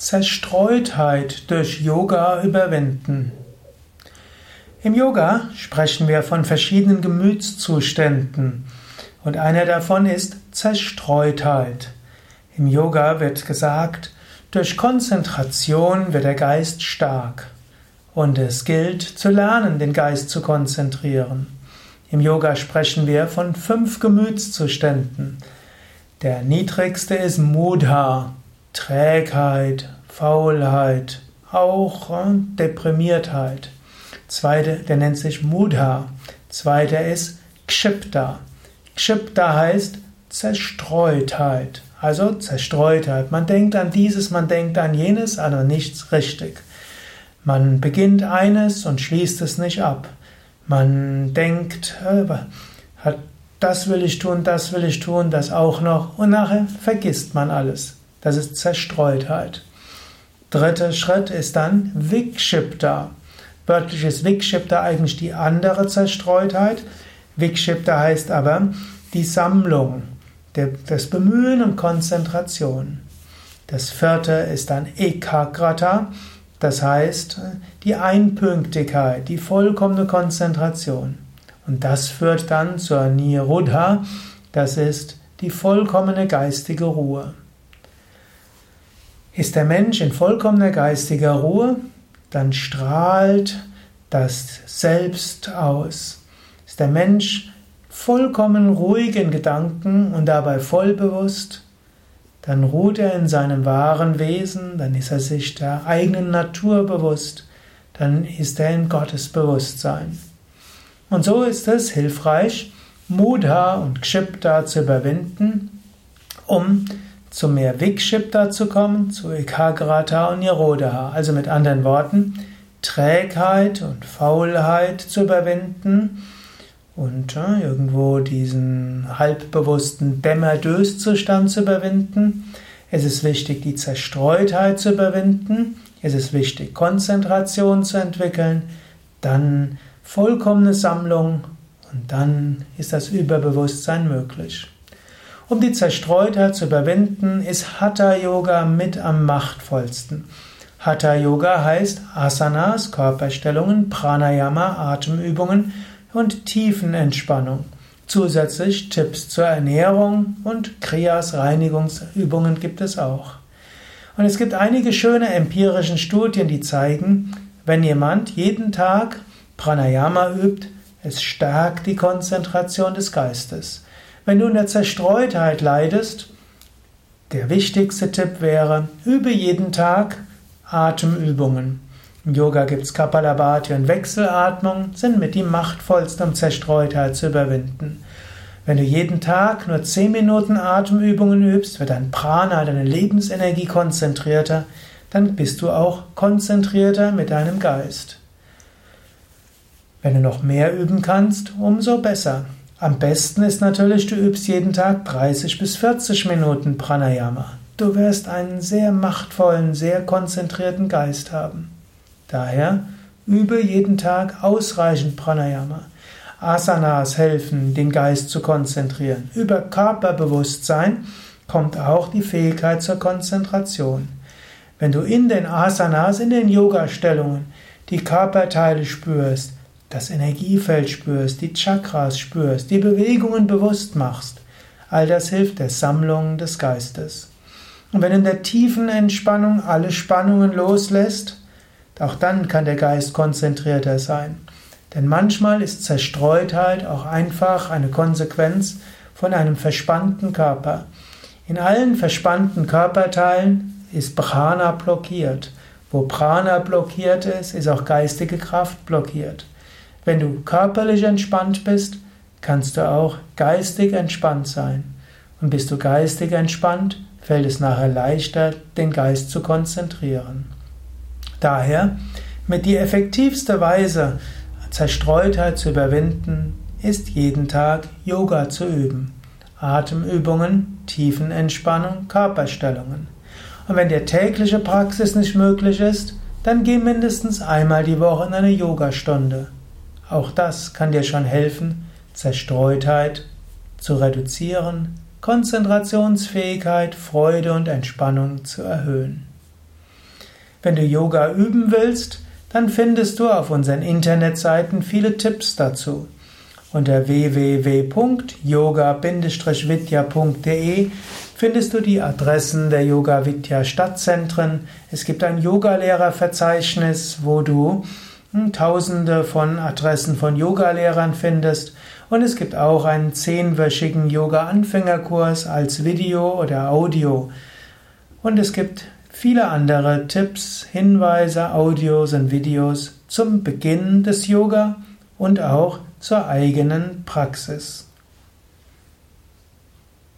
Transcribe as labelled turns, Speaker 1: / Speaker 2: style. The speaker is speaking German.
Speaker 1: Zerstreutheit durch Yoga überwinden. Im Yoga sprechen wir von verschiedenen Gemütszuständen und einer davon ist Zerstreutheit. Im Yoga wird gesagt, durch Konzentration wird der Geist stark und es gilt zu lernen, den Geist zu konzentrieren. Im Yoga sprechen wir von fünf Gemütszuständen. Der niedrigste ist Mudha, Trägheit, Faulheit, auch äh, Deprimiertheit. Zweite, der nennt sich Mudha. Zweiter ist Kshipta. Kshipta heißt Zerstreutheit. Also Zerstreutheit. Man denkt an dieses, man denkt an jenes, aber nichts richtig. Man beginnt eines und schließt es nicht ab. Man denkt, äh, hat, das will ich tun, das will ich tun, das auch noch und nachher vergisst man alles. Das ist Zerstreutheit. Dritter Schritt ist dann Vikshipta. Wörtlich ist Vikshipta eigentlich die andere Zerstreutheit. Vikshipta heißt aber die Sammlung, das Bemühen und Konzentration. Das vierte ist dann Ekagrata, das heißt die Einpünktigkeit, die vollkommene Konzentration. Und das führt dann zur Nirodha, das ist die vollkommene geistige Ruhe. Ist der Mensch in vollkommener geistiger Ruhe, dann strahlt das Selbst aus. Ist der Mensch vollkommen ruhig in Gedanken und dabei vollbewusst, dann ruht er in seinem wahren Wesen, dann ist er sich der eigenen Natur bewusst, dann ist er in Gottes Bewusstsein. Und so ist es hilfreich, Mudha und Kshipta zu überwinden, um zu mehr Vikshipta zu kommen, zu Ekagrata und Nirodha. Also mit anderen Worten, Trägheit und Faulheit zu überwinden und ja, irgendwo diesen halbbewussten Dämmerdöszustand zu überwinden. Es ist wichtig, die Zerstreutheit zu überwinden. Es ist wichtig, Konzentration zu entwickeln, dann vollkommene Sammlung und dann ist das Überbewusstsein möglich. Um die Zerstreutheit zu überwinden, ist Hatha Yoga mit am machtvollsten. Hatha Yoga heißt Asanas, Körperstellungen, Pranayama, Atemübungen und Tiefenentspannung. Zusätzlich Tipps zur Ernährung und Kriyas, Reinigungsübungen gibt es auch. Und es gibt einige schöne empirische Studien, die zeigen, wenn jemand jeden Tag Pranayama übt, es stärkt die Konzentration des Geistes. Wenn du in der Zerstreutheit leidest, der wichtigste Tipp wäre, übe jeden Tag Atemübungen. Im Yoga gibt es Kapalabhati und Wechselatmung, sind mit die machtvollsten, um Zerstreutheit zu überwinden. Wenn du jeden Tag nur 10 Minuten Atemübungen übst, wird dein Prana, deine Lebensenergie konzentrierter, dann bist du auch konzentrierter mit deinem Geist. Wenn du noch mehr üben kannst, umso besser. Am besten ist natürlich, du übst jeden Tag 30 bis 40 Minuten Pranayama. Du wirst einen sehr machtvollen, sehr konzentrierten Geist haben. Daher übe jeden Tag ausreichend Pranayama. Asanas helfen, den Geist zu konzentrieren. Über Körperbewusstsein kommt auch die Fähigkeit zur Konzentration. Wenn du in den Asanas, in den Yoga-Stellungen die Körperteile spürst, das Energiefeld spürst, die Chakras spürst, die Bewegungen bewusst machst. All das hilft der Sammlung des Geistes. Und wenn in der tiefen Entspannung alle Spannungen loslässt, auch dann kann der Geist konzentrierter sein. Denn manchmal ist Zerstreutheit auch einfach eine Konsequenz von einem verspannten Körper. In allen verspannten Körperteilen ist Prana blockiert. Wo Prana blockiert ist, ist auch geistige Kraft blockiert. Wenn du körperlich entspannt bist, kannst du auch geistig entspannt sein. Und bist du geistig entspannt, fällt es nachher leichter, den Geist zu konzentrieren. Daher, mit die effektivste Weise, Zerstreutheit zu überwinden, ist jeden Tag Yoga zu üben. Atemübungen, Tiefenentspannung, Körperstellungen. Und wenn dir tägliche Praxis nicht möglich ist, dann geh mindestens einmal die Woche in eine Yogastunde. Auch das kann dir schon helfen, Zerstreutheit zu reduzieren, Konzentrationsfähigkeit, Freude und Entspannung zu erhöhen. Wenn du Yoga üben willst, dann findest du auf unseren Internetseiten viele Tipps dazu. Unter www.yoga-vidya.de findest du die Adressen der Yoga Vidya Stadtzentren. Es gibt ein Yogalehrerverzeichnis, wo du Tausende von Adressen von Yogalehrern findest. Und es gibt auch einen zehnwöchigen Yoga-Anfängerkurs als Video oder Audio. Und es gibt viele andere Tipps, Hinweise, Audios und Videos zum Beginn des Yoga und auch zur eigenen Praxis.